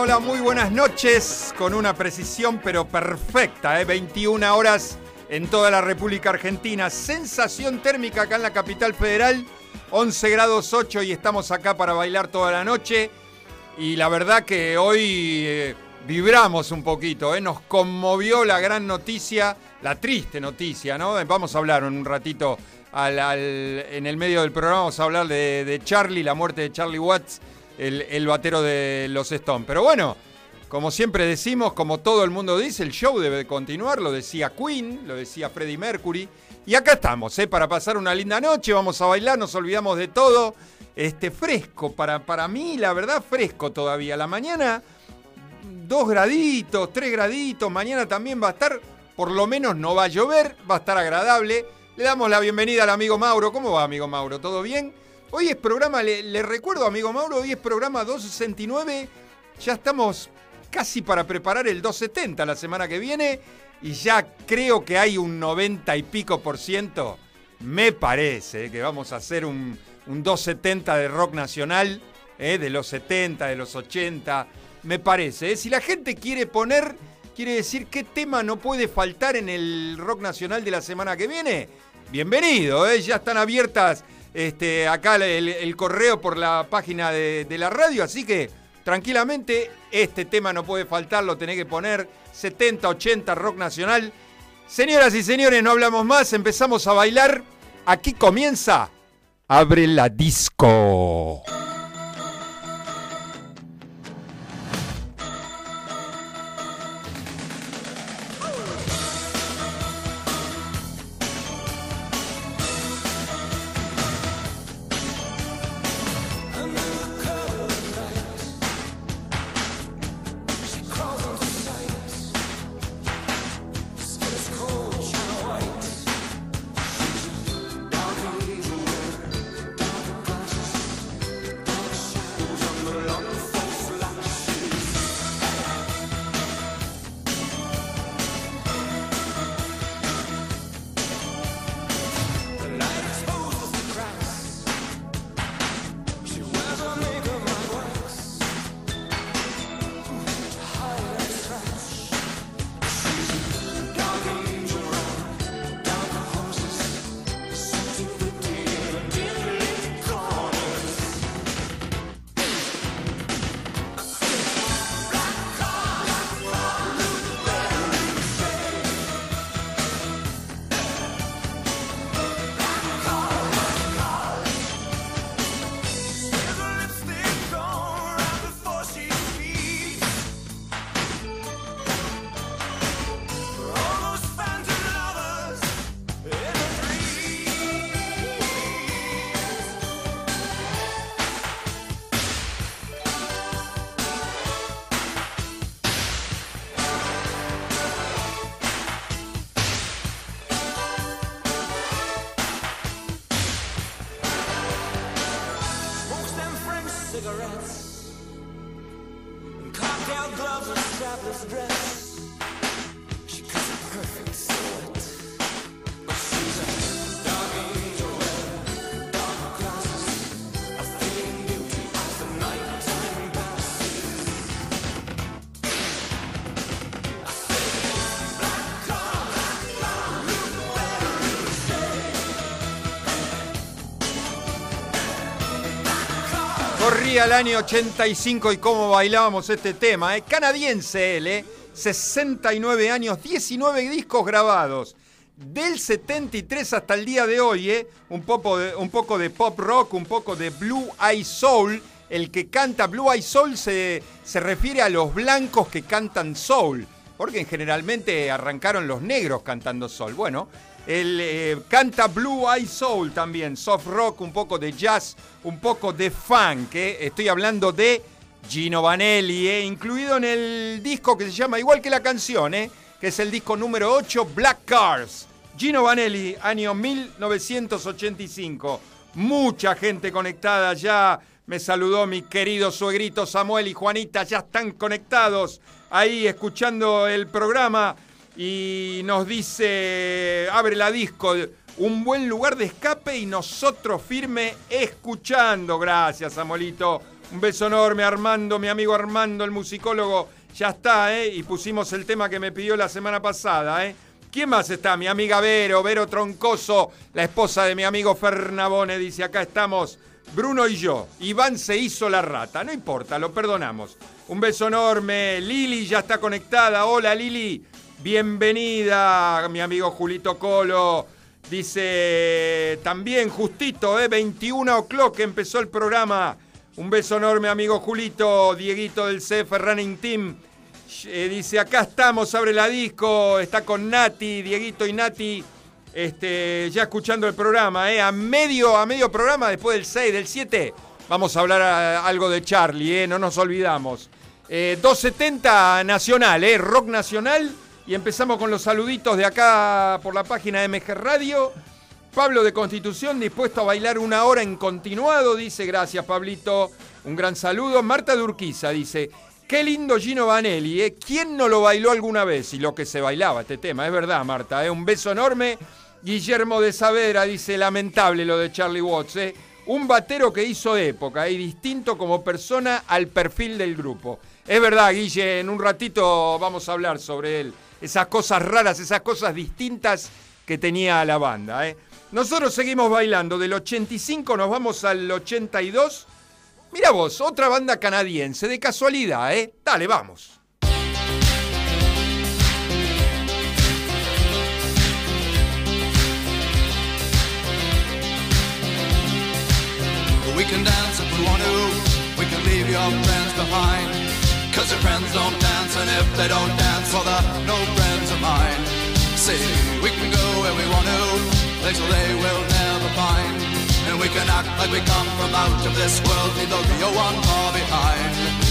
Hola, muy buenas noches, con una precisión pero perfecta, ¿eh? 21 horas en toda la República Argentina. Sensación térmica acá en la capital federal, 11 grados 8 y estamos acá para bailar toda la noche. Y la verdad que hoy eh, vibramos un poquito, ¿eh? nos conmovió la gran noticia, la triste noticia, ¿no? Vamos a hablar en un ratito al- en el medio del programa, vamos a hablar de Charlie, la muerte de Charlie Watts, el, batero de los Stones. Pero bueno, como siempre decimos, como todo el mundo dice, el show debe continuar, lo decía Queen, lo decía Freddie Mercury. Y acá estamos, ¿eh? para pasar una linda noche, vamos a bailar, nos olvidamos de todo. Este, fresco, para, para mí, la verdad, fresco todavía. La mañana, dos graditos, tres graditos, mañana también va a estar, por lo menos no va a llover, va a estar agradable. Le damos la bienvenida al amigo Mauro. ¿Cómo va, amigo Mauro? ¿Todo bien? Hoy es programa, le, recuerdo, amigo Mauro, hoy es programa 269. Ya estamos casi para preparar el 270 la semana que viene y ya creo que hay un 90 y pico por ciento. Me parece que vamos a hacer un, un 270 de rock nacional, eh, de los 70, de los 80. Me parece. eh. Si la gente quiere poner, quiere decir qué tema no puede faltar en el rock nacional de la semana que viene, bienvenido. eh. Ya están abiertas este, acá el, correo por la página de, de la radio, así que tranquilamente este tema no puede faltar, lo tenés que poner 70, 80 rock nacional. Señoras y señores, no hablamos más, empezamos a bailar. Aquí comienza Abre la disco. sleepless dress. Corría el año 85 y cómo bailábamos este tema, ¿eh? Canadiense él, ¿eh? 69 años, 19 discos grabados. Del 73 hasta el día de hoy, ¿eh? Un poco de, un poco de pop rock, un poco de Blue Eye Soul. El que canta Blue Eye Soul se, se refiere a los blancos que cantan soul, porque generalmente arrancaron los negros cantando soul. Bueno, él eh, canta Blue Eye Soul también, soft rock, un poco de jazz, un poco de funk. ¿eh? Estoy hablando de Gino Vanelli, ¿eh? incluido en el disco que se llama igual que la canción, que es el disco número 8, Black Cars. Gino Vanelli, año 1985. Mucha gente conectada ya. Me saludó mi querido suegrito Samuel y Juanita, ya están conectados ahí escuchando el programa y nos dice, abre la disco, un buen lugar de escape y nosotros firme escuchando. Gracias, Samuelito. Un beso enorme, Armando, mi amigo Armando, el musicólogo. Ya está, ¿eh? Y pusimos el tema que me pidió la semana pasada, ¿eh? ¿Quién más está? Mi amiga Vero, Vero Troncoso, la esposa de mi amigo Fernabone, dice, acá estamos, Bruno y yo. Iván se hizo la rata, no importa, lo perdonamos. Un beso enorme, Lili ya está conectada, hola Lili, bienvenida, mi amigo Julito Colo. Dice también justito, ¿eh? 21 o'clock empezó el programa. Un beso enorme, amigo Julito, Dieguito del CF Running Team. Eh, dice, acá estamos, abre la disco, está con Nati, Dieguito y Nati, este, ya escuchando el programa, eh, a, medio, a medio programa, después del 6, del 7, vamos a hablar a- algo de Charlie, eh, no nos olvidamos. Eh, 270 Nacional, eh, Rock Nacional, y empezamos con los saluditos de acá por la página MG Radio. Pablo de Constitución dispuesto a bailar una hora en continuado, dice, gracias Pablito, un gran saludo. Marta de Urquiza dice, qué lindo Gino Vanelli, ¿eh? ¿quién no lo bailó alguna vez? Y lo que se bailaba este tema, es verdad Marta, ¿eh? un beso enorme. Guillermo de Saavedra dice, lamentable lo de Charlie Watts, ¿eh? un batero que hizo época y distinto como persona al perfil del grupo. Es verdad, Guille, en un ratito vamos a hablar sobre él. Esas cosas raras, esas cosas distintas que tenía la banda. ¿eh? Nosotros seguimos bailando. Del 85 nos vamos al 82. Mira vos, otra banda canadiense, de casualidad, ¿eh? Dale, vamos. Cause your friends don't dance, and if they don't dance, well, they're no friends of mine. See, we can go where we want to, places they will never find. And we can act like we come from out of this world, leave the real one far behind.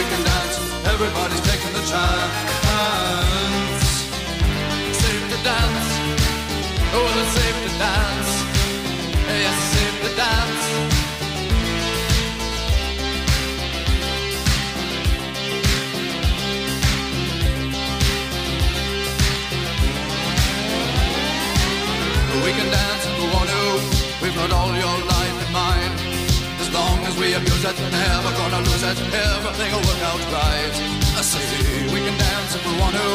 we can dance. Everybody's taking the chance. Safe to dance. Oh, it's safe to dance. Yes, it's safe to dance. We can dance if we want to. We've got all your life we abuse it, never gonna lose it. Everything will work out right. I say we can dance if we want to.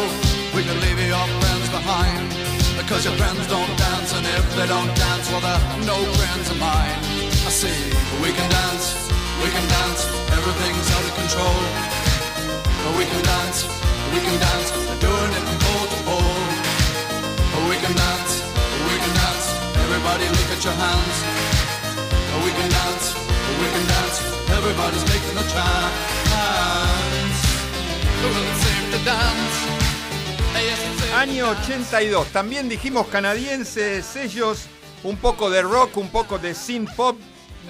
We can leave your friends behind. Because your friends don't dance, and if they don't dance, well, they're no friends of mine. I say we can dance, we can dance. Everything's out of control. We can dance, we can dance. We're doing it from pole to pole. We can dance, we can dance. Everybody look at your hands. We can dance, we can dance. Everybody's a chance. To dance. Año dance. 82. También dijimos canadienses, ellos, un poco de rock, un poco de synth pop.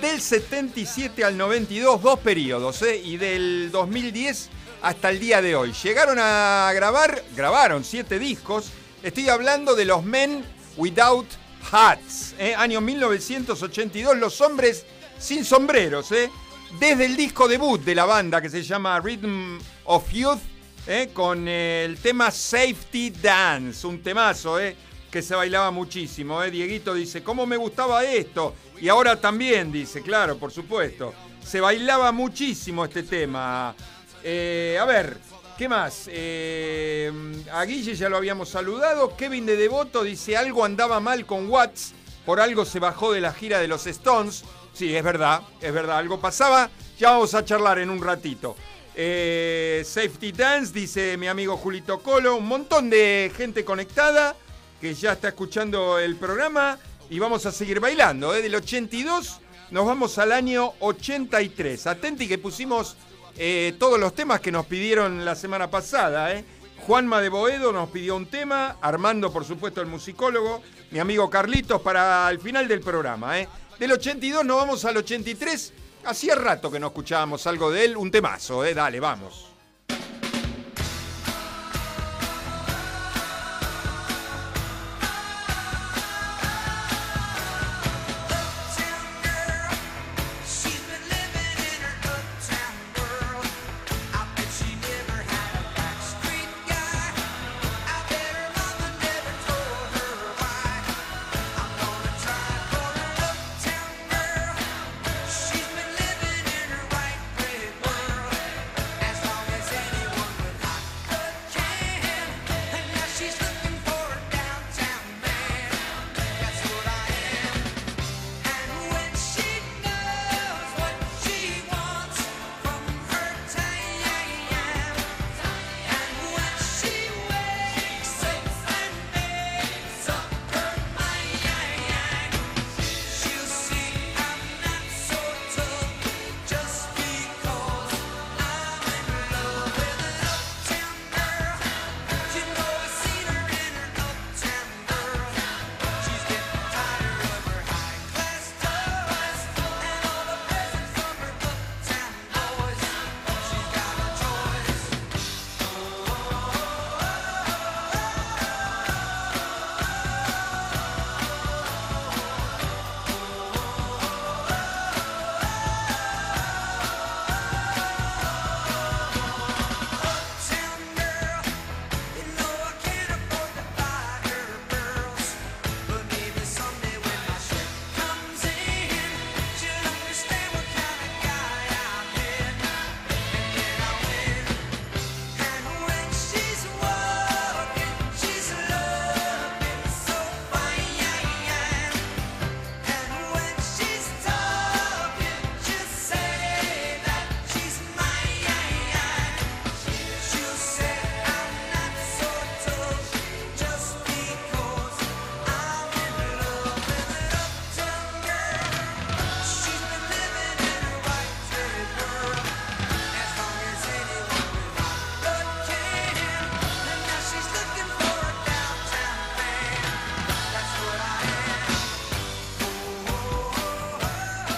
Del 77 al 92, dos periodos, ¿eh? Y del 2010 hasta el día de hoy. Llegaron a grabar, grabaron siete discos. Estoy hablando de los Men Without Hats, ¿eh? año 1982, los hombres sin sombreros, ¿eh? Desde el disco debut de la banda que se llama Rhythm of Youth, ¿eh? con el tema Safety Dance, un temazo, ¿eh? que se bailaba muchísimo. ¿eh? Dieguito dice, ¿cómo me gustaba esto? Y ahora también dice, claro, por supuesto. Se bailaba muchísimo este tema. Eh, a ver, ¿qué más? A Guille ya lo habíamos saludado. Kevin de Devoto dice, algo andaba mal con Watts, por algo se bajó de la gira de los Stones. Sí, es verdad, es verdad, algo pasaba. Ya vamos a charlar en un ratito. Eh, Safety Dance, dice mi amigo Julito Colo. Un montón de gente conectada que ya está escuchando el programa. Y vamos a seguir bailando. ¿eh? Del 82 nos vamos al año 83. Atenti que pusimos eh, todos los temas que nos pidieron la semana pasada. ¿eh? Juanma de Boedo nos pidió un tema, Armando, por supuesto, el musicólogo, mi amigo Carlitos, para el final del programa. Del 82 nos vamos al 83. Hacía rato que no escuchábamos algo de él, un temazo, ¿eh? dale, vamos.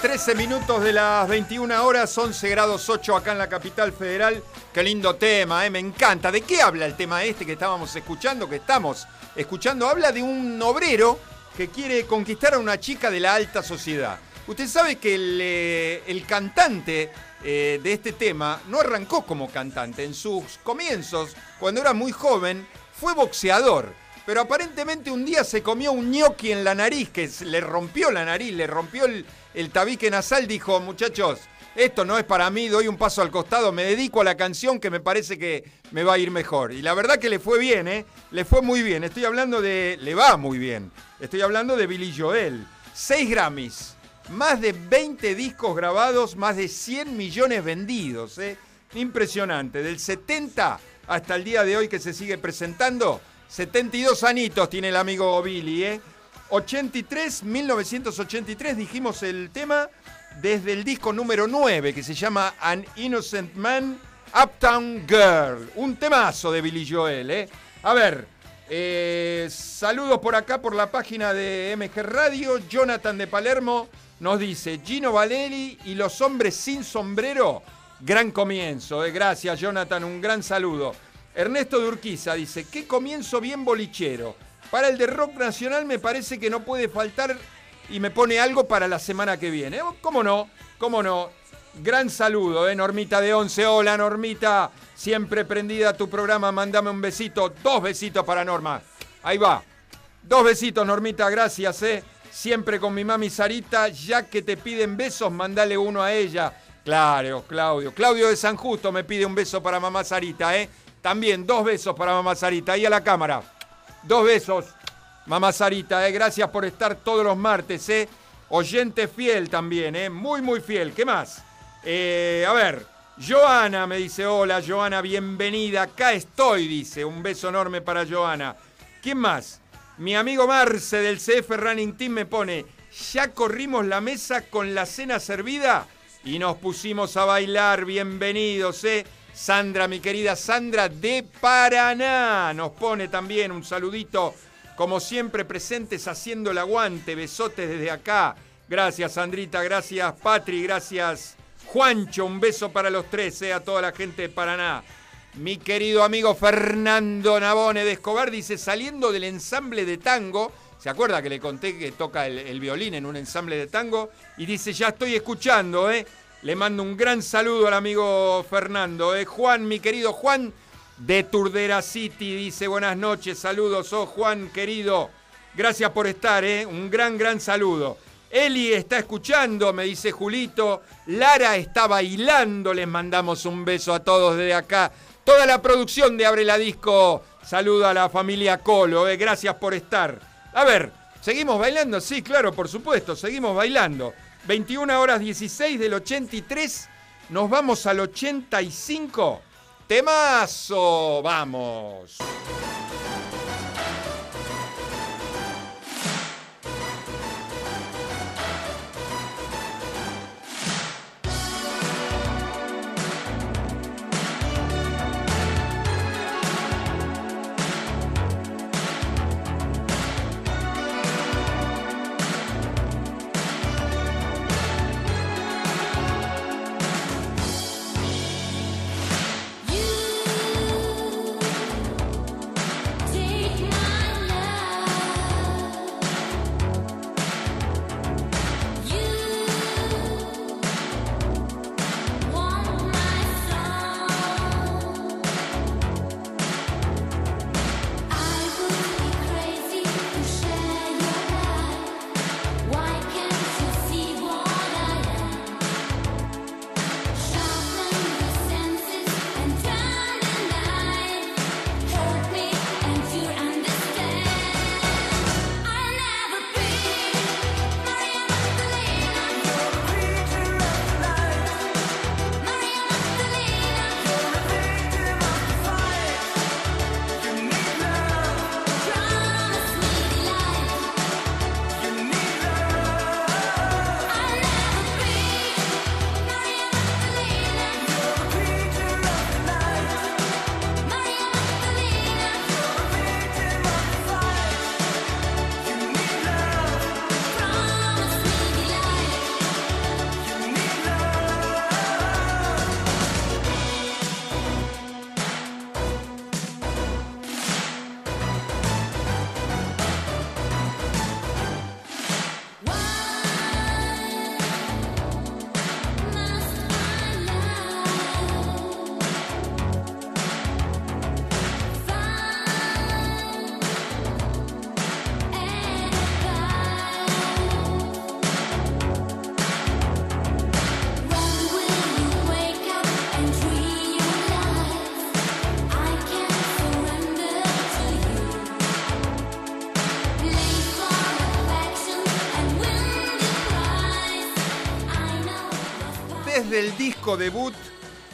13 minutos de las 21 horas, 11 grados 8 acá en la capital federal. Qué lindo tema, ¿eh? me encanta. ¿De qué habla el tema este que estábamos escuchando, que estamos escuchando? Habla de un obrero que quiere conquistar a una chica de la alta sociedad. Usted sabe que el, eh, cantante eh, de este tema no arrancó como cantante. En sus comienzos, cuando era muy joven, fue boxeador. Pero aparentemente un día se comió un ñoqui en la nariz, que le rompió la nariz, le rompió el, el tabique nasal. Dijo, muchachos, esto no es para mí, doy un paso al costado, me dedico a la canción que me parece que me va a ir mejor. Y la verdad que le fue bien, ¿eh? Le fue muy bien. Estoy hablando de... Le va muy bien. Estoy hablando de Billy Joel. Seis Grammys, más de 20 discos grabados, más de 100 millones vendidos, ¿eh? Impresionante. Del 70 hasta el día de hoy que se sigue presentando, 72 anitos tiene el amigo Billy, ¿eh? 83, 1983 dijimos el tema desde el disco número 9 que se llama An Innocent Man, Uptown Girl. Un temazo de Billy Joel, ¿eh? A ver, eh, saludos por acá por la página de MG Radio. Jonathan de Palermo nos dice, Gino Valeri y los hombres sin sombrero, gran comienzo. ¿eh? Gracias Jonathan, un gran saludo. Ernesto de Urquiza dice, qué comienzo bien bolichero. Para el de rock nacional me parece que no puede faltar y me pone algo para la semana que viene. ¿Cómo no? ¿Cómo no? Gran saludo, ¿eh? Normita de Once. Hola, Normita. Siempre prendida tu programa. Mándame un besito. Dos besitos para Norma. Ahí va. Dos besitos, Normita. Gracias, ¿eh? Siempre con mi mami Sarita. Ya que te piden besos, mandale uno a ella. Claro, Claudio. Claudio de San Justo me pide un beso para mamá Sarita, ¿eh? También dos besos para mamá Sarita. Ahí a la cámara. Dos besos, mamá Sarita, ¿eh? Gracias por estar todos los martes, ¿eh? Oyente fiel también, ¿eh? Muy, muy fiel. ¿Qué más? Eh, a ver, Joana me dice, hola, Joana, bienvenida. Acá estoy, dice. Un beso enorme para Joana. ¿Quién más? Mi amigo Marce del CF Running Team me pone, ¿ya corrimos la mesa con la cena servida? y nos pusimos a bailar. Bienvenidos, ¿eh? Sandra, mi querida Sandra de Paraná, nos pone también un saludito, como siempre presentes haciendo el aguante, besotes desde acá. Gracias Sandrita, gracias Patri, gracias Juancho, un beso para los tres, ¿eh? a toda la gente de Paraná. Mi querido amigo Fernando Nabone de Escobar dice, saliendo del ensamble de tango, ¿se acuerda que le conté que toca el, el violín en un ensamble de tango? Y dice, ya estoy escuchando, ¿eh? Le mando un gran saludo al amigo Fernando. ¿eh? Juan, mi querido Juan, de Turdera City, dice buenas noches, saludos, oh Juan querido. Gracias por estar, ¿eh? un gran, gran saludo. Eli está escuchando, me dice Julito. Lara está bailando, les mandamos un beso a todos desde acá. Toda la producción de Abre la Disco, saludo a la familia Colo, ¿eh? gracias por estar. A ver, ¿seguimos bailando? Sí, claro, por supuesto, seguimos bailando. 21 horas 16 del 83, nos vamos al 85. Temazo, vamos. Debut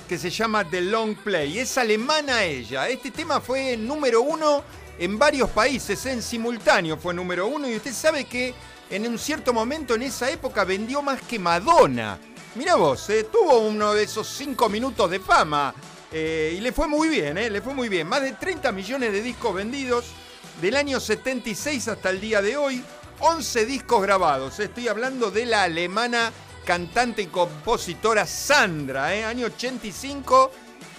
que se llama The Long Play. Es alemana ella. Este tema fue número uno en varios países, en simultáneo fue número uno. Y usted sabe que en un cierto momento en esa época vendió más que Madonna. Mira vos, eh, tuvo uno de esos cinco minutos de fama. eh, y le fue muy bien, eh, le fue muy bien. Más de 30 millones de discos vendidos del año 76 hasta el día de hoy. 11 discos grabados. Estoy hablando de la alemana cantante y compositora Sandra, ¿eh? año 85.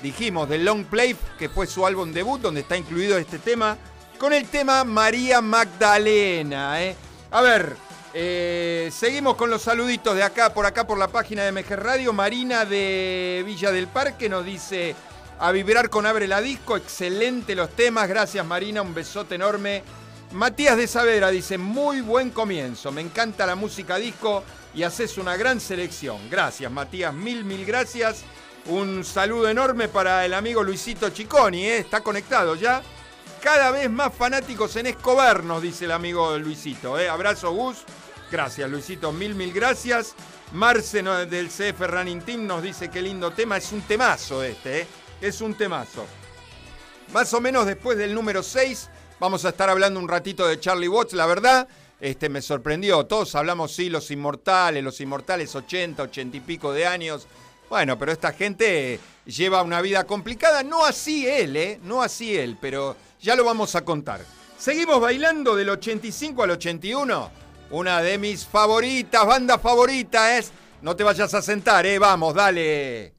Dijimos de Long Play, que fue su álbum debut, donde está incluido este tema, con el tema María Magdalena. ¿eh? A ver, eh, seguimos con los saluditos de acá, por acá, por la página de MG Radio. Marina de Villa del Parque nos dice a vibrar con Abre la Disco. Excelente los temas. Gracias, Marina. Un besote enorme. Matías de Saavedra dice, muy buen comienzo. Me encanta la música disco y haces una gran selección. Gracias, Matías. Mil, mil gracias. Un saludo enorme para el amigo Luisito Chiconi. ¿eh? Está conectado ya. Cada vez más fanáticos en Escobar, nos dice el amigo Luisito. ¿eh? Abrazo, Gus. Gracias, Luisito. Mil, mil gracias. Marce del CF Running Team nos dice qué lindo tema. Es un temazo este, ¿eh? Es un temazo. Más o menos después del número 6 vamos a estar hablando un ratito de Charlie Watts. La verdad, este, me sorprendió. Todos hablamos, sí, los inmortales, los inmortales 80, 80 y pico de años. Bueno, pero esta gente lleva una vida complicada, no así él, ¿eh? No así él, pero ya lo vamos a contar. Seguimos bailando del 85 al 81. Una de mis favoritas, banda favorita es... No te vayas a sentar, ¿eh? Vamos, dale.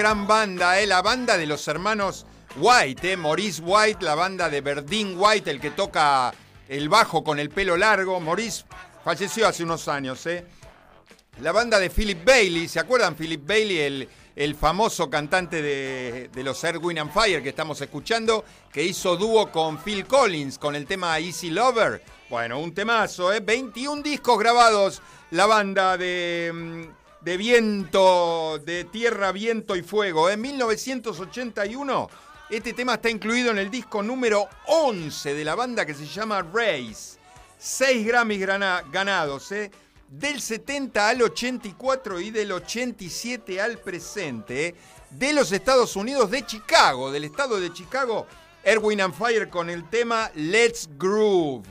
Gran banda, ¿eh? La banda de los hermanos White, ¿eh? Maurice White, la banda de Verdín White, el que toca el bajo con el pelo largo. Maurice falleció hace unos años, ¿eh? La banda de Philip Bailey, ¿se acuerdan? Philip Bailey, el, el famoso cantante de, de los Earth, Wind and Fire que estamos escuchando, que hizo dúo con Phil Collins con el tema Easy Lover. Bueno, un temazo, ¿eh? 21 discos grabados, la banda de, mm, de viento, de tierra, viento y fuego. En 1981, este tema está incluido en el disco número 11 de la banda que se llama Race. Seis Grammys ganados, ¿eh? Del 70 al 84 y del 87 al presente, ¿eh? De los Estados Unidos, de Chicago, del estado de Chicago, Erwin and Fire con el tema Let's Groove.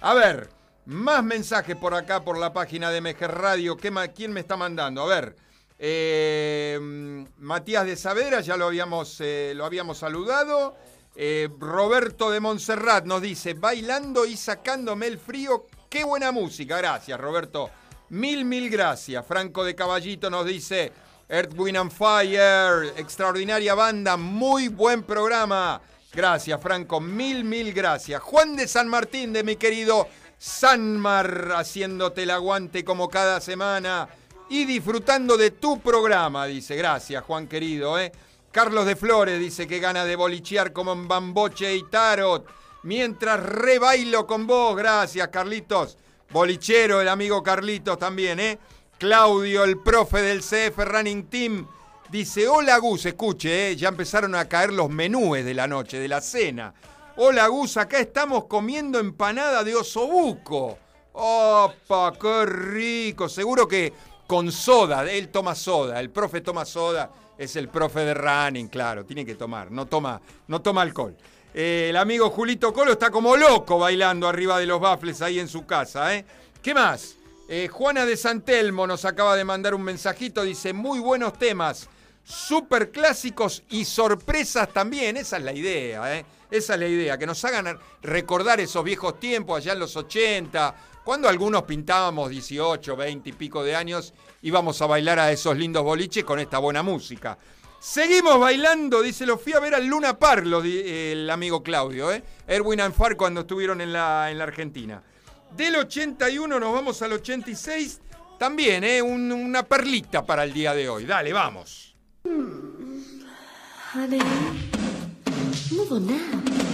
A ver, más mensajes por acá, por la página de MG Radio. ¿Qué ma- ¿Quién me está mandando? A ver, eh, Matías de Saavedra, ya lo habíamos, eh, lo habíamos saludado. Eh, Roberto de Montserrat nos dice, bailando y sacándome el frío, qué buena música. Gracias, Roberto. Mil, mil gracias. Franco de Caballito nos dice, Earth, Wind and Fire, extraordinaria banda, muy buen programa. Gracias, Franco, mil, mil gracias. Juan de San Martín, de mi querido Sanmar, haciéndote el aguante como cada semana y disfrutando de tu programa, dice. Gracias, Juan querido, ¿eh? Carlos de Flores dice que gana de bolichear como en Bamboche y Tarot. Mientras rebailo con vos, gracias, Carlitos. Bolichero, el amigo Carlitos también, ¿eh? Claudio, el profe del CF Running Team, dice: Hola Gus, escuche, ¿eh? ya empezaron a caer los menúes de la noche, de la cena. Hola Gus, acá estamos comiendo empanada de osobuco. ¡Opa! ¡Qué rico! Seguro que con soda, él toma soda, el profe toma soda, es el profe de running, claro, tiene que tomar, no toma, no toma alcohol. Eh, el amigo Julito Colo está como loco bailando arriba de los baffles ahí en su casa, ¿eh? ¿Qué más? Eh, Juana de Santelmo nos acaba de mandar un mensajito, dice, muy buenos temas, super clásicos y sorpresas también, esa es la idea, ¿eh? Esa es la idea, que nos hagan recordar esos viejos tiempos allá en los 80, cuando algunos pintábamos 18, 20 y pico de años, íbamos a bailar a esos lindos boliches con esta buena música. Seguimos bailando, dice, lo fui a ver al Luna Parlo, di- el amigo Claudio, ¿eh? Erwin and Far cuando estuvieron en la, en la Argentina. Del 81 nos vamos al 86, también, ¿eh? Un- una perlita para el día de hoy. Dale, vamos. Move on now.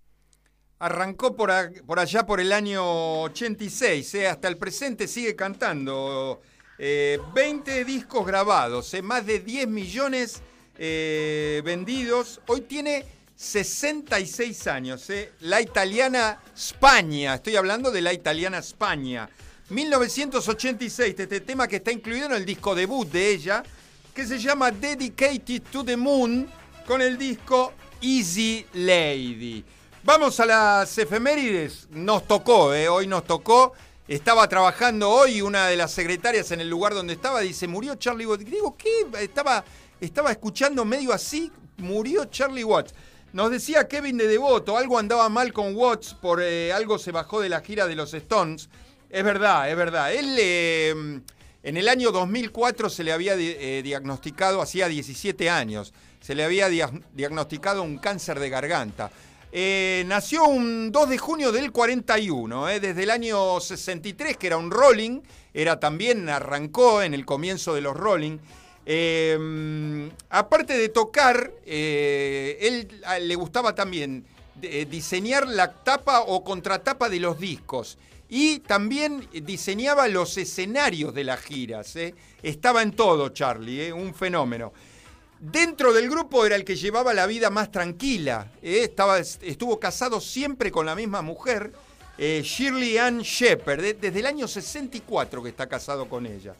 Arrancó por, por allá por el año 86, eh, hasta el presente sigue cantando. Eh, 20 discos grabados, eh, más de 10 millones eh, vendidos. Hoy tiene 66 años. eh. La italiana España, estoy hablando de la italiana España. 1986, este tema que está incluido en el disco debut de ella, que se llama Dedicated to the Moon, con el disco Easy Lady. Vamos a las efemérides. Nos tocó, ¿eh? hoy nos tocó. Estaba trabajando hoy una de las secretarias en el lugar donde estaba. Dice, murió Charlie Watts. Digo, ¿qué? Estaba, estaba escuchando medio así. Murió Charlie Watts. Nos decía Kevin de Devoto, algo andaba mal con Watts, por eh, algo se bajó de la gira de los Stones. Es verdad, es verdad. Él eh, en el año 2004 se le había eh, diagnosticado, hacía 17 años, se le había dia- diagnosticado un cáncer de garganta. Eh, nació un 2 de junio del 41, eh, desde el año 63, que era un Rolling, era también, arrancó en el comienzo de los Rolling. Eh, aparte de tocar, eh, él le gustaba también diseñar la tapa o contratapa de los discos. Y también diseñaba los escenarios de las giras. Estaba en todo, Charlie, un fenómeno. Dentro del grupo era el que llevaba la vida más tranquila. eh, Estaba, estuvo casado siempre con la misma mujer, eh, Shirley Ann Shepard, de- desde el año 64 que está casado con ella.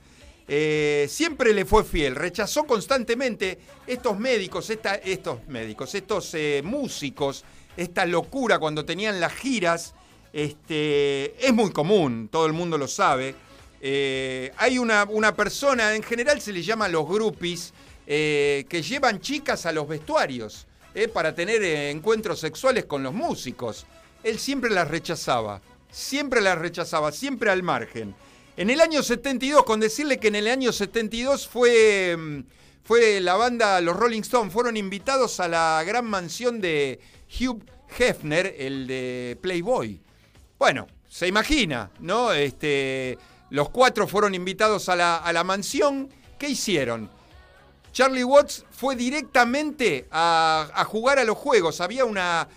Eh, siempre le fue fiel, rechazó constantemente estos médicos, estos médicos, estos músicos, esta locura cuando tenían las giras. Este, es muy común, todo el mundo lo sabe. Hay una, una persona, en general se le llama los groupies, eh, que llevan chicas a los vestuarios eh, para tener eh, encuentros sexuales con los músicos. Él siempre las rechazaba, siempre las rechazaba, siempre al margen. En el año 72, con decirle que en el año 72 fue, mm, fue la banda, los Rolling Stones, fueron invitados a la gran mansión de Hugh Hefner, el de Playboy. Bueno, se imagina, ¿no? Este, los cuatro fueron invitados a la, a la mansión. ¿Qué hicieron? Charlie Watts fue directamente a, jugar a los juegos. Había una,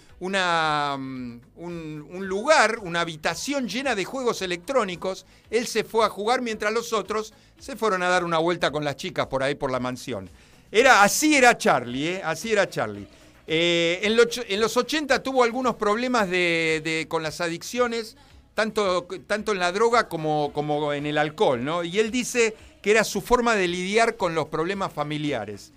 mm, un, lugar, una habitación llena de juegos electrónicos. Él se fue a jugar mientras los otros se fueron a dar una vuelta con las chicas por ahí por la mansión. Era, así era Charlie, ¿eh? así era Charlie. Eh, en, lo- en los 80 tuvo algunos problemas de- con las adicciones, tanto, tanto en la droga como, como en el alcohol, ¿no? Y él dice que era su forma de lidiar con los problemas familiares.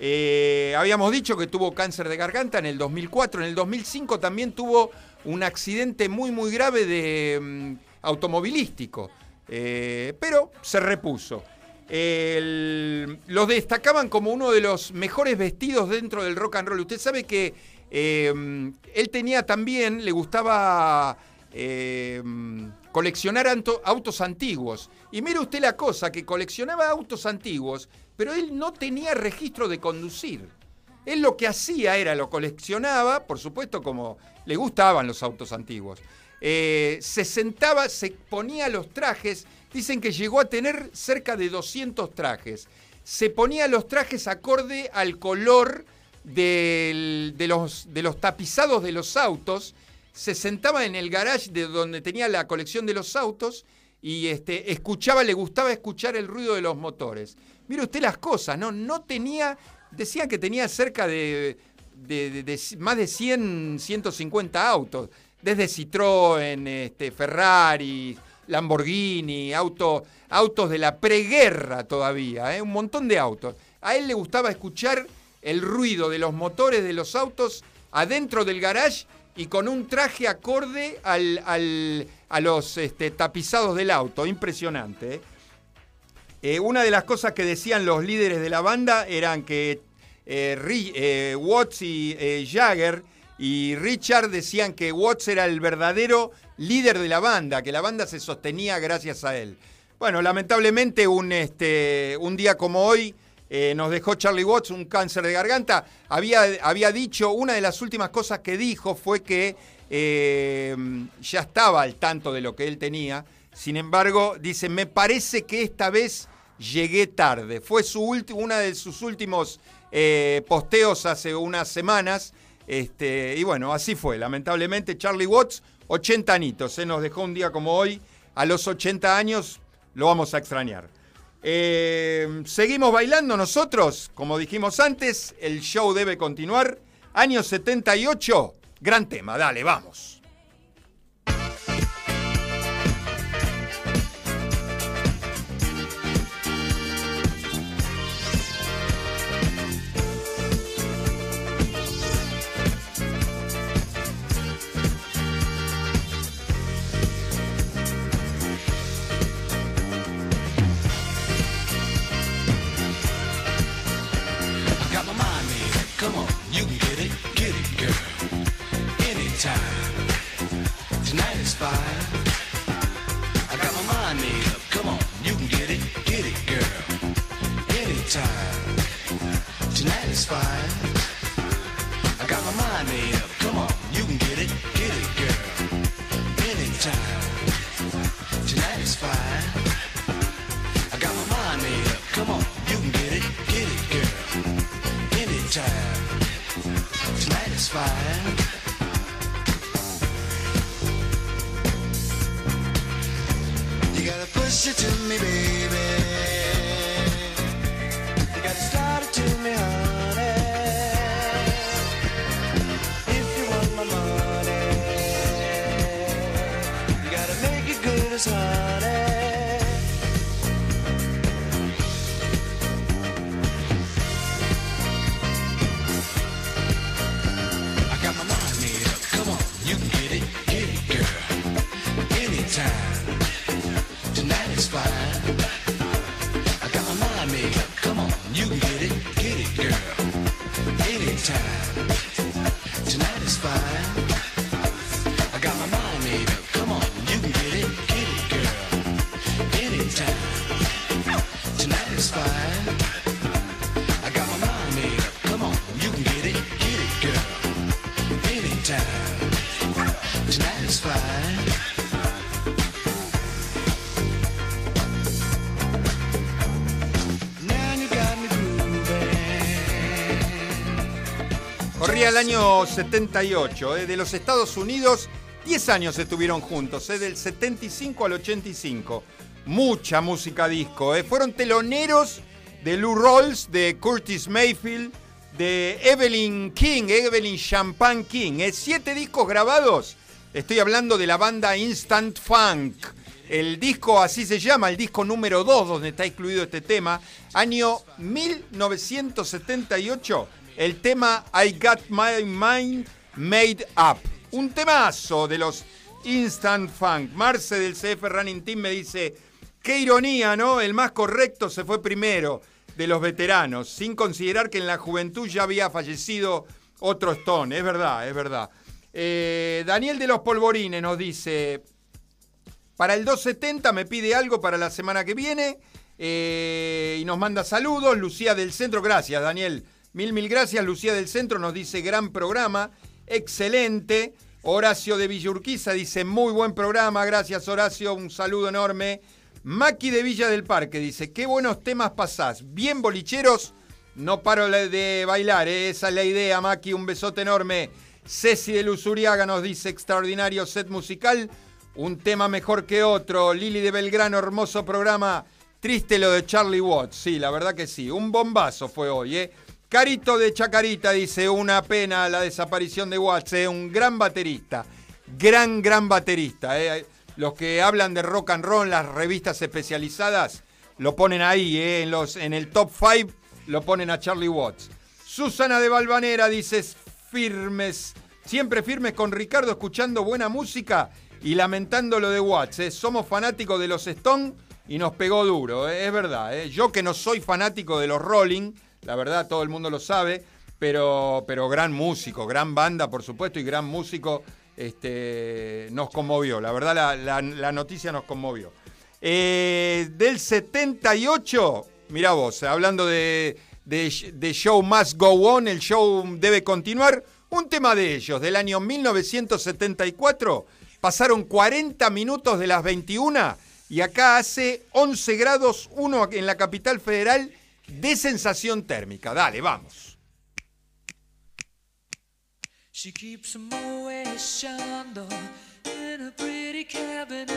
Eh, habíamos dicho que tuvo cáncer de garganta en el 2004, en el 2005 también tuvo un accidente muy muy grave de mm, automovilístico, eh, pero se repuso. El- los destacaban como uno de los mejores vestidos dentro del rock and roll. Usted sabe que eh, él tenía también, le gustaba eh, coleccionar autos antiguos. Y mire usted la cosa, que coleccionaba autos antiguos, pero él no tenía registro de conducir. Él lo que hacía era, lo coleccionaba, por supuesto como le gustaban los autos antiguos. Eh, se sentaba, se ponía los trajes, dicen que llegó a tener cerca de 200 trajes. Se ponía los trajes acorde al color de los tapizados de los autos, se sentaba en el garage de donde tenía la colección de los autos y este, escuchaba, le gustaba escuchar el ruido de los motores. Mire usted las cosas, ¿no? No tenía, decían que tenía cerca de- de más de 100, 150 autos, desde Citroën, este, Ferrari, Lamborghini, auto, autos de la preguerra todavía, ¿eh? un montón de autos. A él le gustaba escuchar el ruido de los motores de los autos adentro del garage y con un traje acorde al- a los este, tapizados del auto. Impresionante. ¿eh? Eh, una de las cosas que decían los líderes de la banda eran que eh, Watts y Jagger y Richard decían que Watts era el verdadero líder de la banda, que la banda se sostenía gracias a él. Bueno, lamentablemente un, este, un día como hoy eh, nos dejó Charlie Watts un cáncer de garganta. Había, había dicho, una de las últimas cosas que dijo fue que eh, ya estaba al tanto de lo que él tenía. Sin embargo, dice, me parece que esta vez llegué tarde. Fue su una de sus últimos eh, posteos hace unas semanas. Este, y bueno, así fue. Lamentablemente, Charlie Watts, 80 anitos. Se nos dejó un día como hoy. A los 80 años lo vamos a extrañar. Eh, seguimos bailando nosotros. Como dijimos antes, el show debe continuar. Año 78, gran tema. Dale, vamos. It el año 78, eh, de los Estados Unidos, 10 años estuvieron juntos, eh, del 75 al 85. Mucha música disco, eh. fueron teloneros de Lou Rawls, de Curtis Mayfield, de Evelyn King, Evelyn Champagne King. eh. Siete discos grabados. Estoy hablando de la banda Instant Funk. El disco así se llama, el disco número 2 donde está incluido este tema, año 1978, el tema I Got My Mind Made Up. Un temazo de los Instant Funk. Marce del CF Running Team me dice, qué ironía, ¿no? El más correcto se fue primero de los veteranos, sin considerar que en la juventud ya había fallecido otro Stone. Es verdad, es verdad. Eh, Daniel de los Polvorines nos dice, para el 270 me pide algo para la semana que viene eh, y nos manda saludos. Lucía del Centro, gracias Daniel. Mil, mil gracias. Lucía del Centro nos dice gran programa, excelente. Horacio de Villurquiza dice muy buen programa, gracias Horacio, un saludo enorme. Maki de Villa del Parque dice, qué buenos temas pasás, bien bolicheros, no paro de bailar, eh, esa es la idea Maki, un besote enorme. Ceci de Luzuriaga nos dice, extraordinario set musical, un tema mejor que otro. Lili de Belgrano, hermoso programa. Triste lo de Charlie Watts. Sí, la verdad que sí. Un bombazo fue hoy, ¿eh? Carito de Chacarita dice, una pena la desaparición de Watts, ¿eh? Un gran baterista. Gran, gran baterista, ¿eh? Los que hablan de rock and roll, las revistas especializadas, lo ponen ahí, ¿eh? En, los, en el top 5 lo ponen a Charlie Watts. Susana de Valvanera dice, firmes, siempre firmes con Ricardo, escuchando buena música y lamentando lo de Watts. Somos fanáticos de los Stone y nos pegó duro, es verdad. Yo que no soy fanático de los Rolling, la verdad todo el mundo lo sabe, pero, pero gran músico, gran banda, por supuesto, y gran músico, este, nos conmovió. La verdad, la, la- noticia nos conmovió. Eh, del 78, mira vos, hablando de, de, de Show Must Go On, el show debe continuar, un tema de ellos, del año 1974, pasaron 40 minutos de las 21 y acá hace 11 grados 1 en la capital federal de sensación térmica. Dale, vamos. She keeps in a pretty cabinet.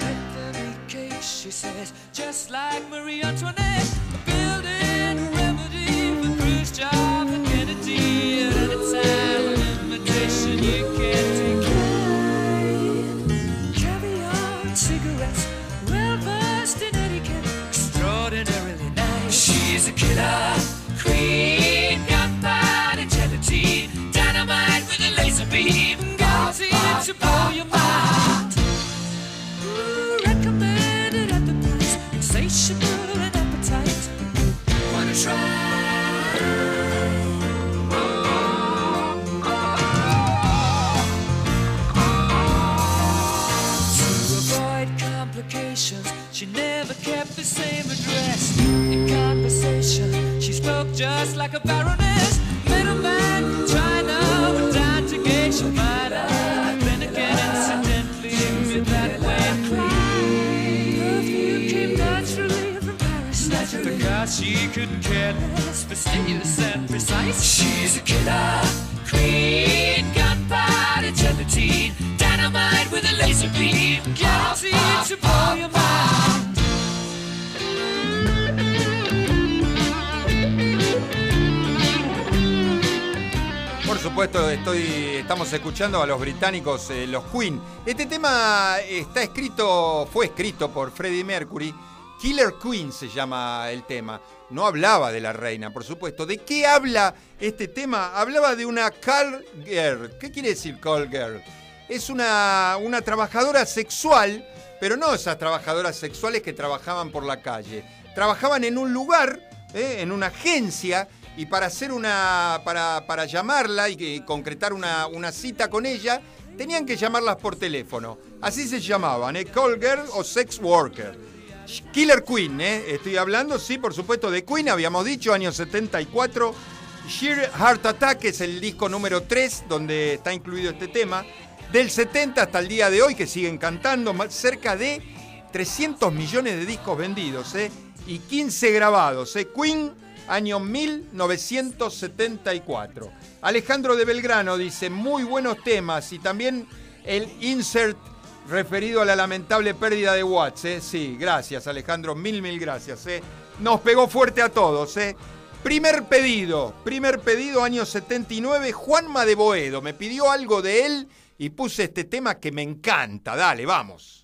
Anthony cake, she says, just like Marie Antoinette. Building a remedy for Khrushchev Por supuesto, estoy, estamos escuchando a los británicos, eh, los Queen. Este tema está escrito, fue escrito por Freddie Mercury. Killer Queen se llama el tema. No hablaba de la reina, por supuesto. ¿De qué habla este tema? Hablaba de una call girl. ¿Qué quiere decir call girl? Es una, una trabajadora sexual, pero no esas trabajadoras sexuales que trabajaban por la calle. Trabajaban en un lugar, eh, en una agencia, y para hacer una. para, para llamarla y, concretar una, una cita con ella, tenían que llamarlas por teléfono. Así se llamaban, ¿eh? Call girl o sex worker. Killer Queen, ¿eh? Estoy hablando, sí, por supuesto, de Queen, habíamos dicho, año 74. Sheer Heart Attack es el disco número 3, donde está incluido este tema. Del 70 hasta el día de hoy, que siguen cantando, cerca de 300 millones de discos vendidos, ¿eh? Y 15 grabados, ¿eh? Queen, año 1974. Alejandro de Belgrano dice, muy buenos temas y también el insert referido a la lamentable pérdida de Watts. ¿eh? Sí, gracias Alejandro, mil, mil gracias. ¿eh? Nos pegó fuerte a todos. ¿eh? Primer pedido, primer pedido, año 79, Juanma de Boedo. Me pidió algo de él y puse este tema que me encanta. Dale, vamos.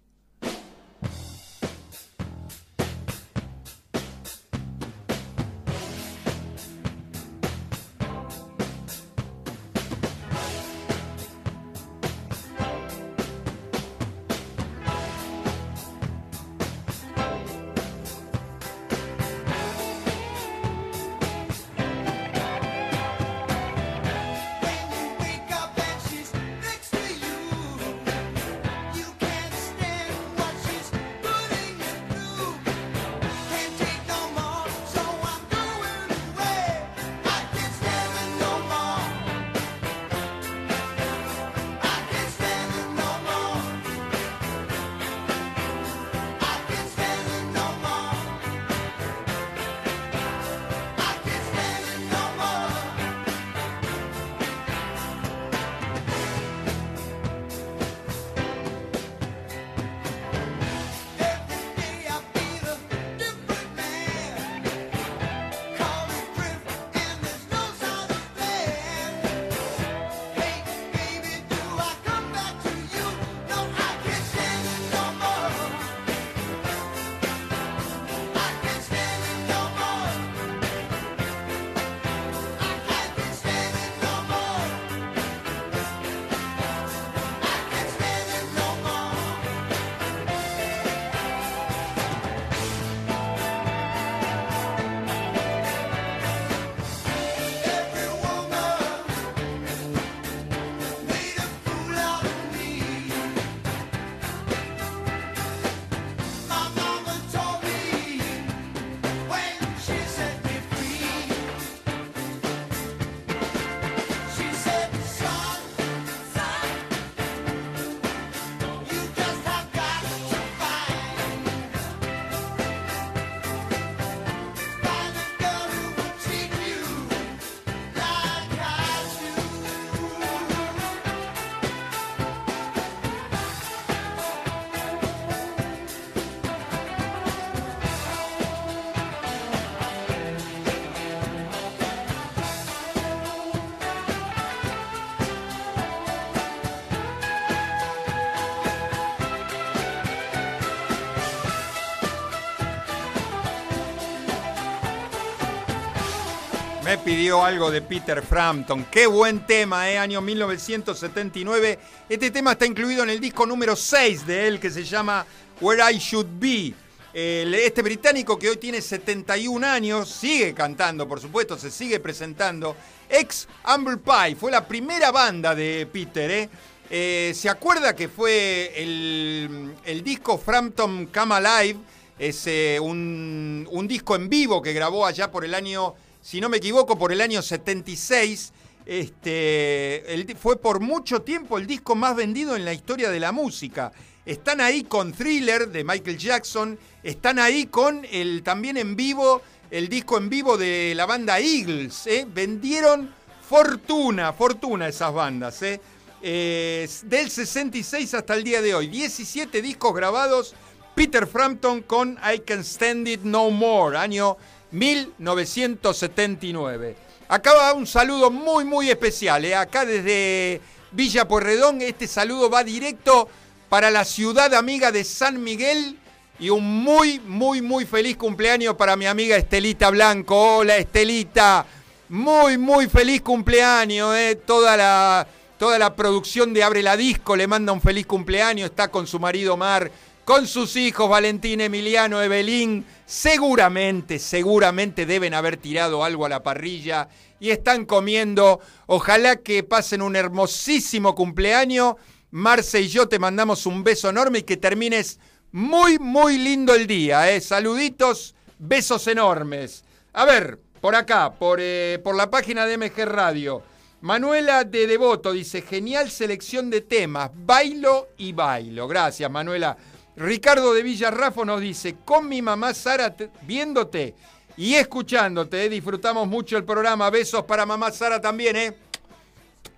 Pidió algo de Peter Frampton. Qué buen tema, ¿eh? Año 1979. Este tema está incluido en el disco número 6 de él, que se llama Where I Should Be. Este británico que hoy tiene 71 años, sigue cantando, por supuesto, se sigue presentando. Ex Humble Pie, fue la primera banda de Peter, ¿eh? Eh, ¿Se acuerda que fue el, disco Frampton Come Alive? Es eh, un disco en vivo que grabó allá por el año, si no me equivoco, por el año 76. Este, fue por mucho tiempo el disco más vendido en la historia de la música. Están ahí con Thriller de Michael Jackson, están ahí con el también en vivo, el disco en vivo de la banda Eagles. ¿eh? Vendieron fortuna, fortuna esas bandas. ¿eh? Eh, del 66 hasta el día de hoy, 17 discos grabados. Peter Frampton con I Can Stand It No More, año 1979. Acá va un saludo muy, muy especial. ¿eh? Acá desde Villa Pueyrredón, este saludo va directo para la ciudad amiga de San Miguel y un muy, muy, muy feliz cumpleaños para mi amiga Estelita Blanco. Hola Estelita, muy, muy feliz cumpleaños. ¿eh? Toda, la, toda la producción de Abre la Disco le manda un feliz cumpleaños. Está con su marido Mar, con sus hijos Valentín, Emiliano, Evelyn. Seguramente, seguramente deben haber tirado algo a la parrilla y están comiendo. Ojalá que pasen un hermosísimo cumpleaños. Marce y yo te mandamos un beso enorme y que termines muy, muy lindo el día. ¿eh? Saluditos, besos enormes. A ver, por acá, por, eh, por la página de MG Radio. Manuela de Devoto dice, genial selección de temas, bailo y bailo. Gracias, Manuela. Ricardo de Villarrafo nos dice, con mi mamá Sara te- viéndote y escuchándote, eh, disfrutamos mucho el programa. Besos para mamá Sara también, ¿eh?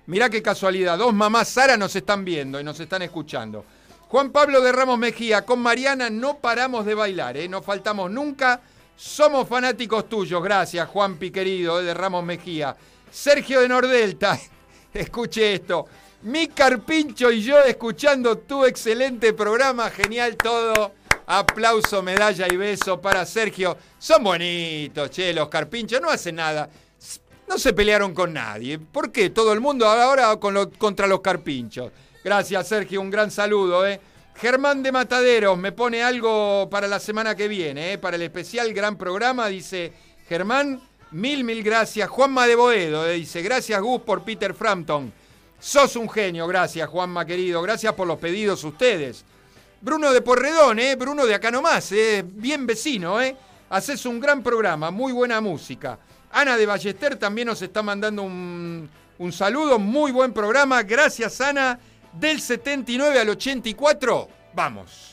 Mirá qué casualidad, dos mamás Sara nos están viendo y nos están escuchando. Juan Pablo de Ramos Mejía, con Mariana no paramos de bailar, ¿eh? no faltamos nunca, somos fanáticos tuyos, gracias Juanpi querido eh, de Ramos Mejía. Sergio de Nordelta, escuche esto, mi carpincho y yo escuchando tu excelente programa, genial todo. Aplauso, medalla y beso para Sergio. Son bonitos, che, los carpinchos, no hacen nada. No se pelearon con nadie. ¿Por qué? Todo el mundo ahora lo- contra los carpinchos. Gracias, Sergio. Un gran saludo. ¿eh? Germán de Mataderos me pone algo para la semana que viene, ¿eh? para el especial gran programa. Dice Germán, mil, mil gracias. Juanma de Boedo ¿eh? dice, gracias Gus por Peter Frampton. Sos un genio, gracias Juanma querido. Gracias por los pedidos ustedes. Bruno de Porredón, ¿eh? Bruno de acá nomás, ¿eh? bien vecino, ¿eh? Haces un gran programa, muy buena música. Ana de Ballester también nos está mandando un, un saludo, muy buen programa. Gracias, Ana. Del 79 al 84, vamos.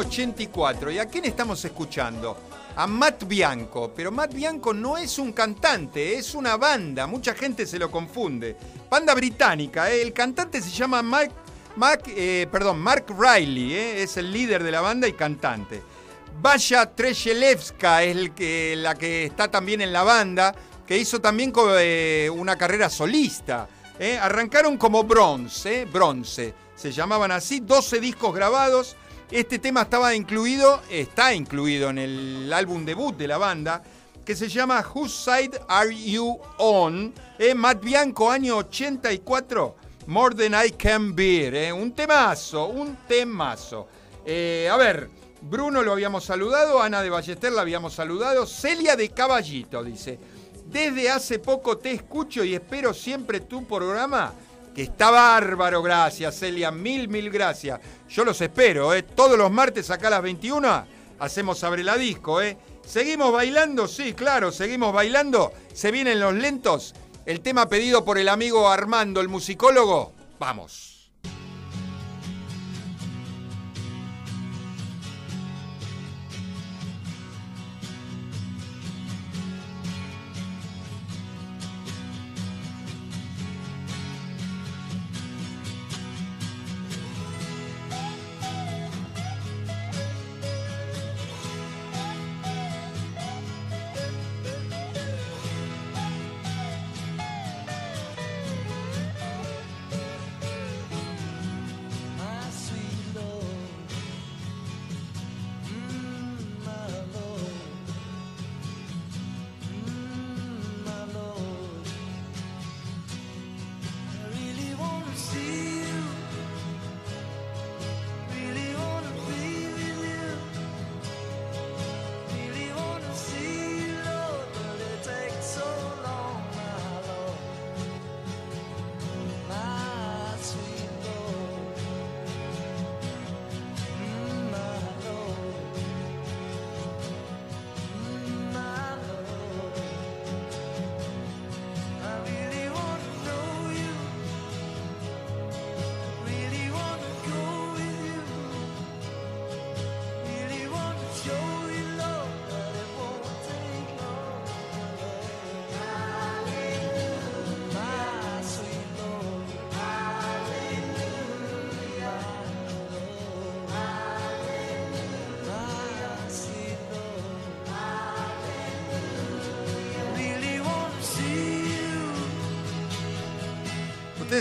1984. ¿Y a quién estamos escuchando? A Matt Bianco. Pero Matt Bianco no es un cantante, es una banda. Mucha gente se lo confunde. Banda británica. ¿eh? El cantante se llama Mark, Mark, eh, perdón, Mark Riley. ¿eh? Es el líder de la banda y cantante. Vaya Treshelevska es la que está también en la banda, que hizo también una carrera solista. Arrancaron como bronce, bronce. Se llamaban así, 12 discos grabados, este tema estaba incluido, está incluido en el álbum debut de la banda, que se llama Whose Side Are You On? ¿eh? Matt Bianco, año 84, More Than I Can Bear. ¿eh? Un temazo, un temazo. Eh, a ver, Bruno lo habíamos saludado, Ana de Ballester la habíamos saludado, Celia de Caballito dice, desde hace poco te escucho y espero siempre tu programa, está bárbaro, gracias Celia, mil, mil gracias. Yo los espero, ¿eh? todos los martes acá a las 21 hacemos Abre la Disco. ¿eh? ¿Seguimos bailando? Sí, claro, seguimos bailando. ¿Se vienen los lentos? El tema pedido por el amigo Armando, el musicólogo. Vamos.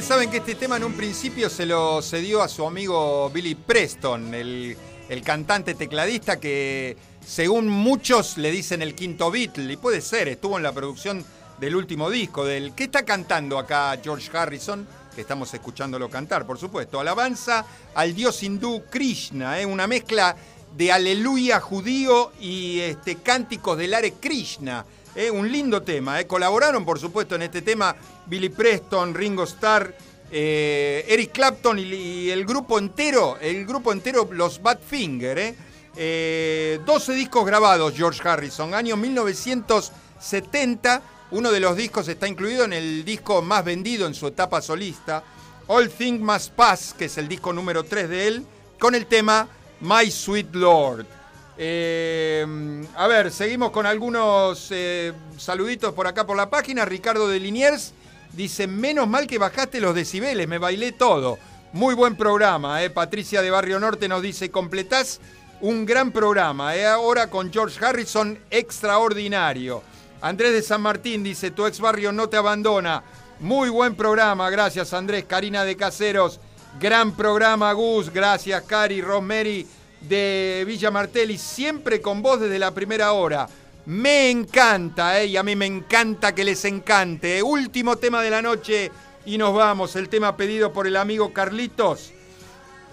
Saben que este tema en un principio se lo cedió a su amigo Billy Preston, el, el cantante tecladista que según muchos le dicen el quinto Beatle, y puede ser, estuvo en la producción del último disco, del ¿qué está cantando acá George Harrison? Que estamos escuchándolo cantar, por supuesto. Alabanza al dios hindú Krishna, ¿eh? una mezcla de aleluya judío y este, cánticos del Hare Krishna. ¿Eh? Un lindo tema. ¿eh? Colaboraron, por supuesto, en este tema Billy Preston, Ringo Starr, eh, Eric Clapton y, el grupo entero, el grupo entero, los Badfinger. Eh, 12 discos grabados, George Harrison, año 1970. Uno de los discos está incluido en el disco más vendido en su etapa solista, All Things Must Pass, que es el disco número 3 de él, con el tema My Sweet Lord. Eh, a ver, seguimos con algunos eh, saluditos por acá por la página. Ricardo de Liniers dice, menos mal que bajaste los decibeles, me bailé todo. Muy buen programa, eh. Patricia de Barrio Norte nos dice, completás un gran programa, ahora con George Harrison, extraordinario. Andrés de San Martín dice, tu ex barrio no te abandona. Muy buen programa, gracias Andrés. Karina de Caseros, gran programa Gus, gracias Cari, Rosemary de Villa Martelli, siempre con vos desde la primera hora. Me encanta, ¿eh? y a mí me encanta que les encante. Último tema de la noche y nos vamos, el tema pedido por el amigo Carlitos.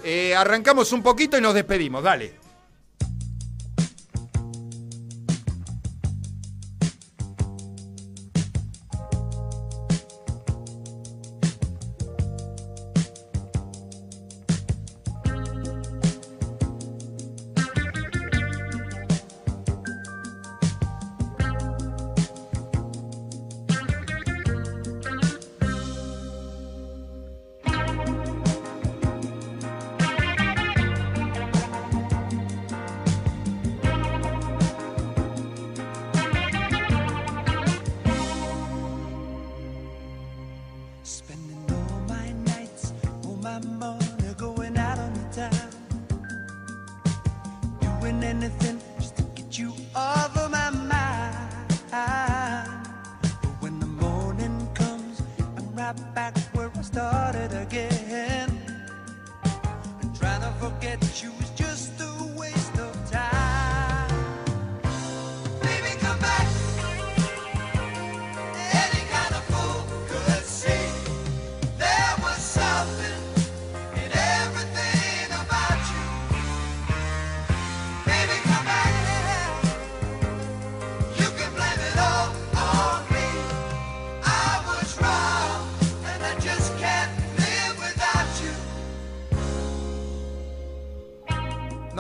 Eh, arrancamos un poquito y nos despedimos, dale.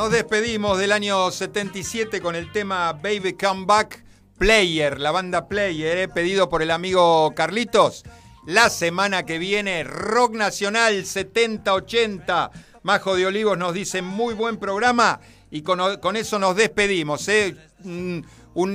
Nos despedimos del año 77 con el tema Baby Come Back Player, la banda Player, eh, pedido por el amigo Carlitos. La semana que viene, Rock Nacional 70-80. Majo de Olivos nos dice muy buen programa y con, eso nos despedimos. eh.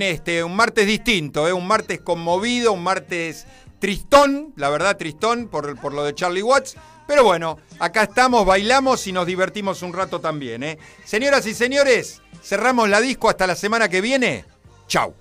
Este, un martes distinto, eh, un martes conmovido, un martes tristón, la verdad tristón por lo de Charlie Watts. Pero bueno, acá estamos, bailamos y nos divertimos un rato también. ¿eh? Señoras y señores, cerramos la disco hasta la semana que viene. Chau.